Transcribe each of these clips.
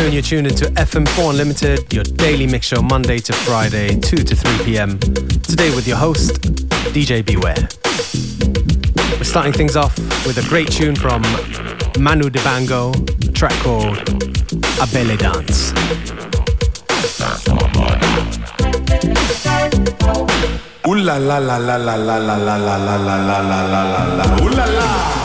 afternoon. You're tuned into FM4 Unlimited, your daily mix show Monday to Friday, 2 to 3 p.m. Today with your host, DJ Beware. We're starting things off with a great tune from Manu Dibango, a track called Abele Dance. Ooh la la la la la la la la la la la la la la la. La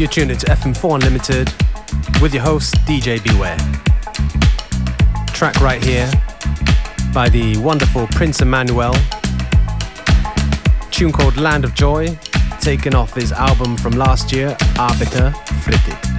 You're tuned into FM4 Unlimited with your host, DJ Beware. Track right here by the wonderful Prince Emmanuel. Tune called Land of Joy, taken off his album from last year, Arbiter Fritted.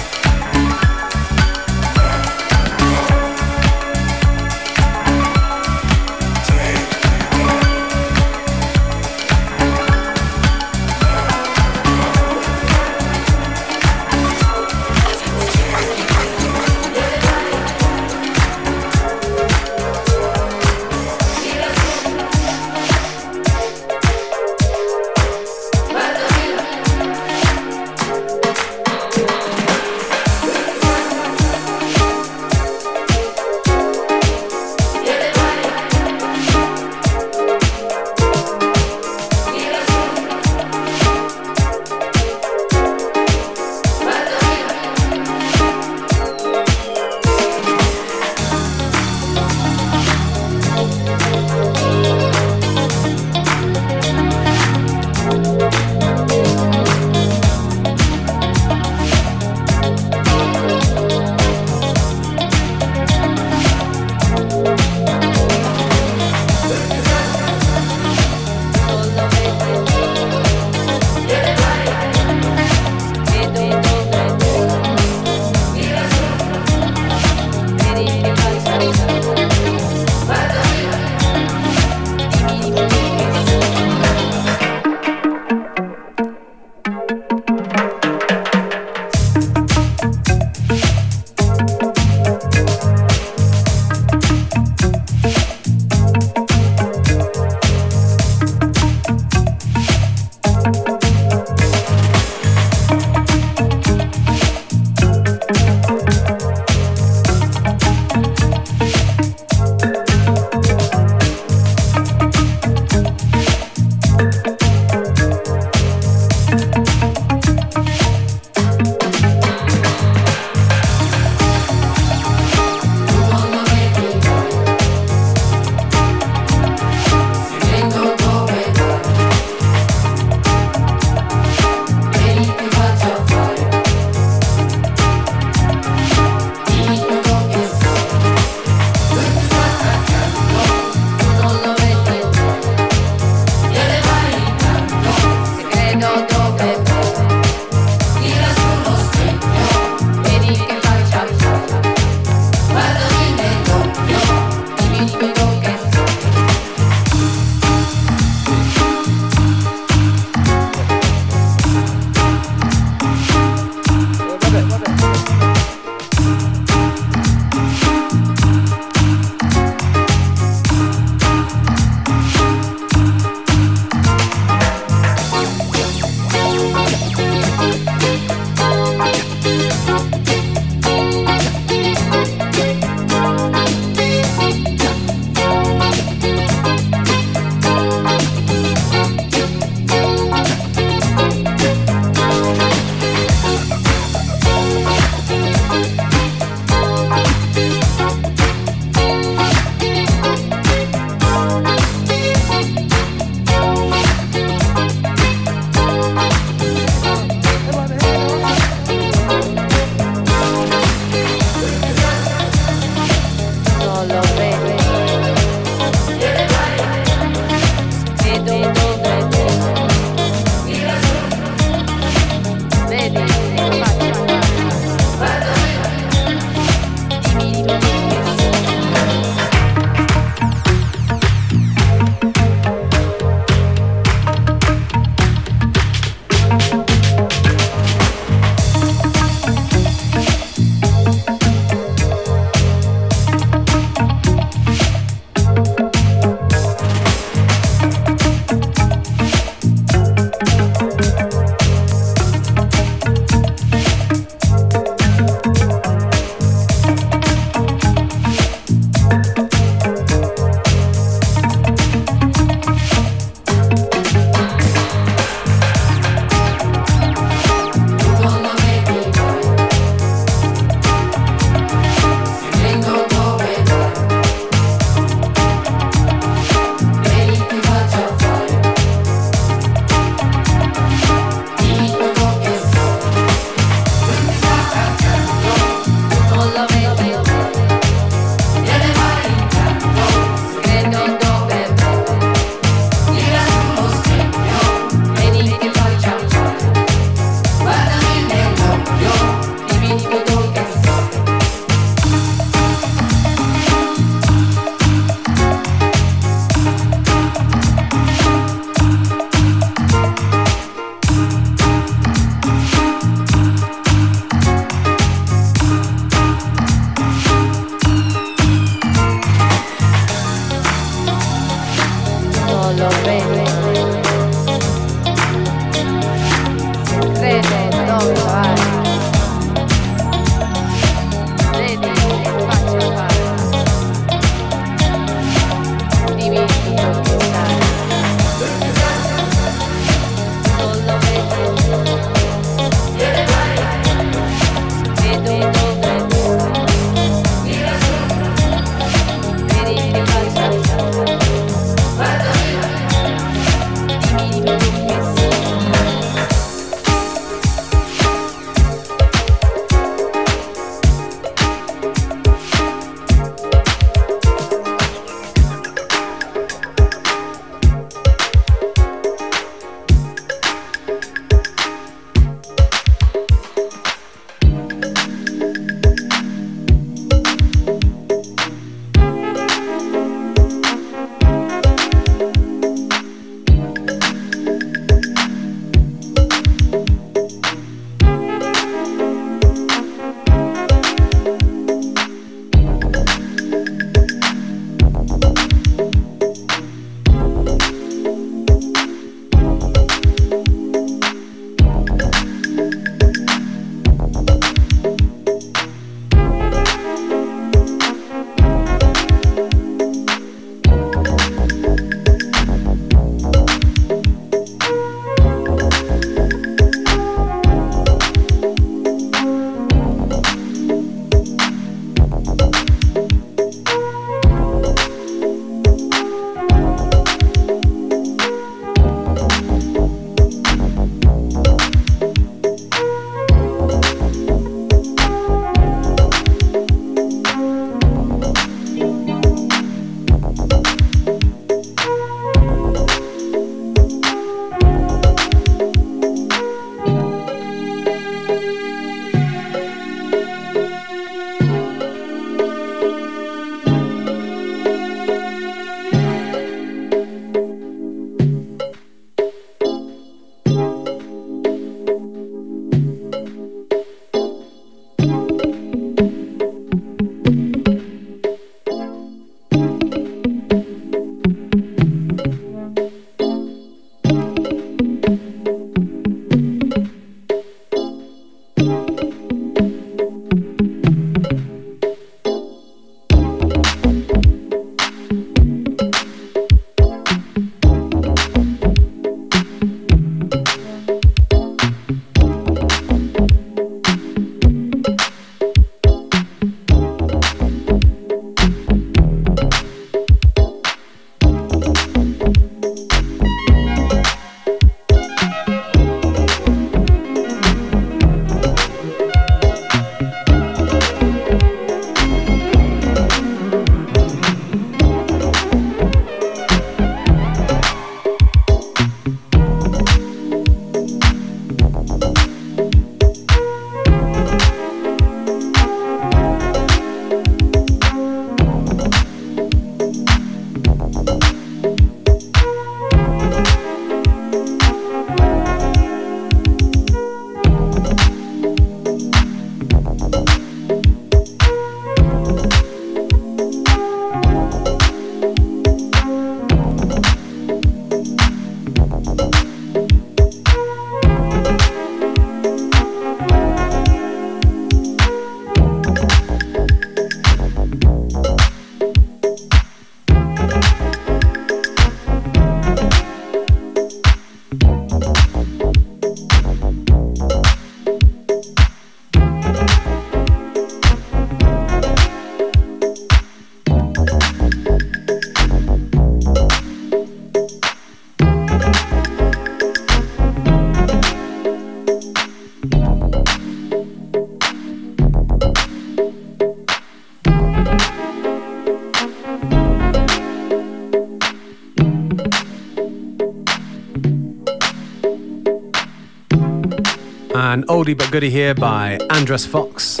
Oldie but goodie here by Andres Fox.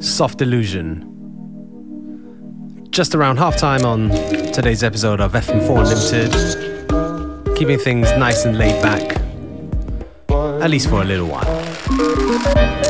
Soft Illusion. Just around halftime on today's episode of FM4 Limited. Keeping things nice and laid back. At least for a little while.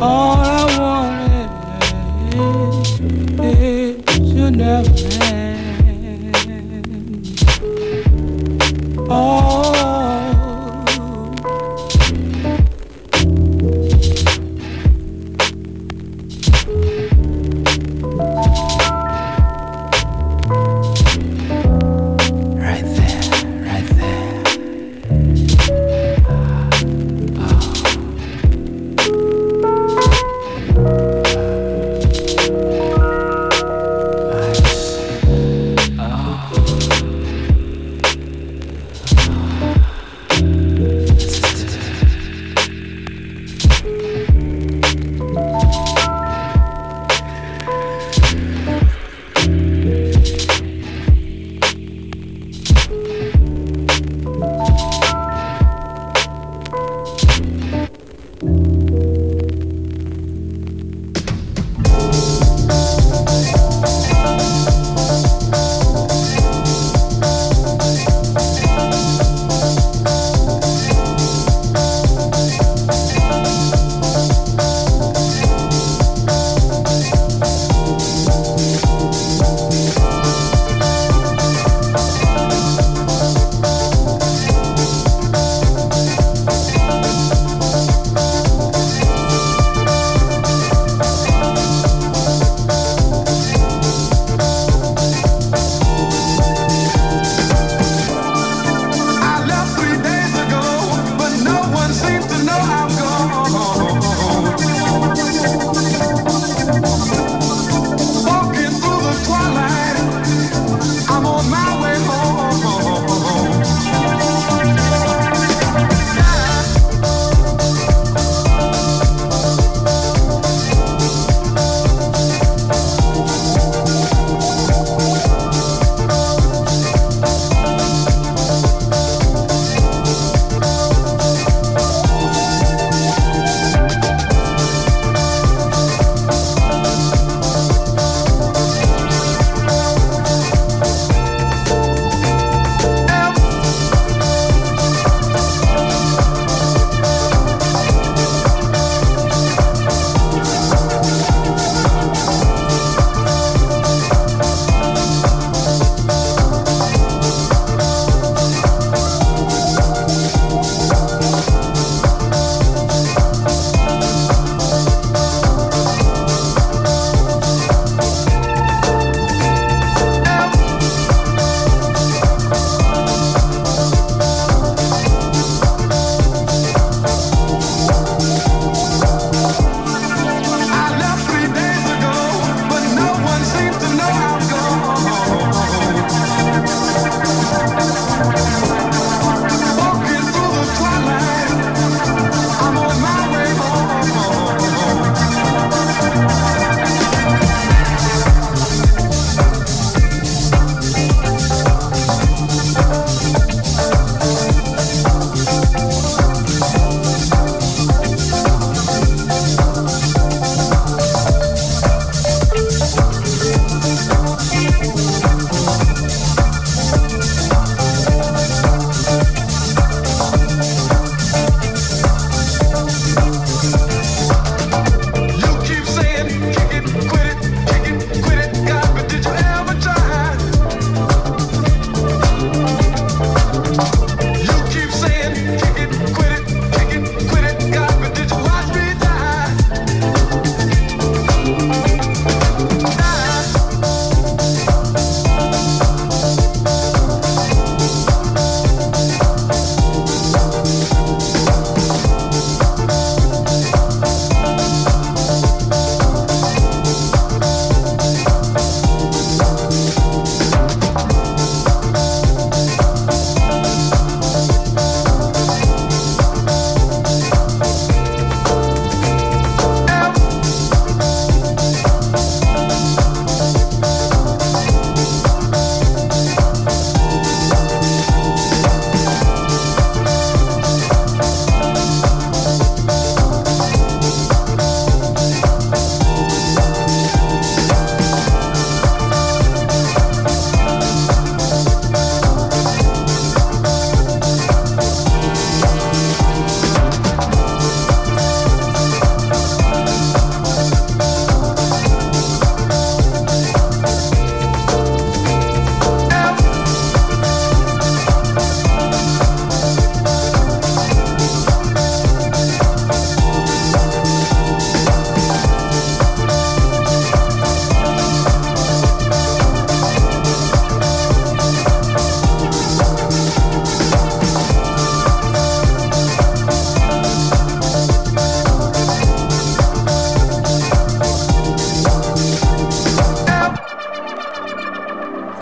All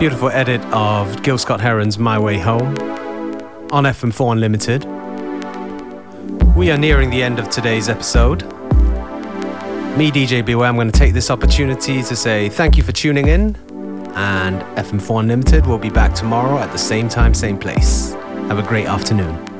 beautiful edit of Gil Scott Heron's My Way Home on FM4 Unlimited. We are nearing the end of today's episode. Me, DJ Beware, I'm going to take this opportunity to say thank you for tuning in, and FM4 Unlimited will be back tomorrow at the same time, same place. Have a great afternoon.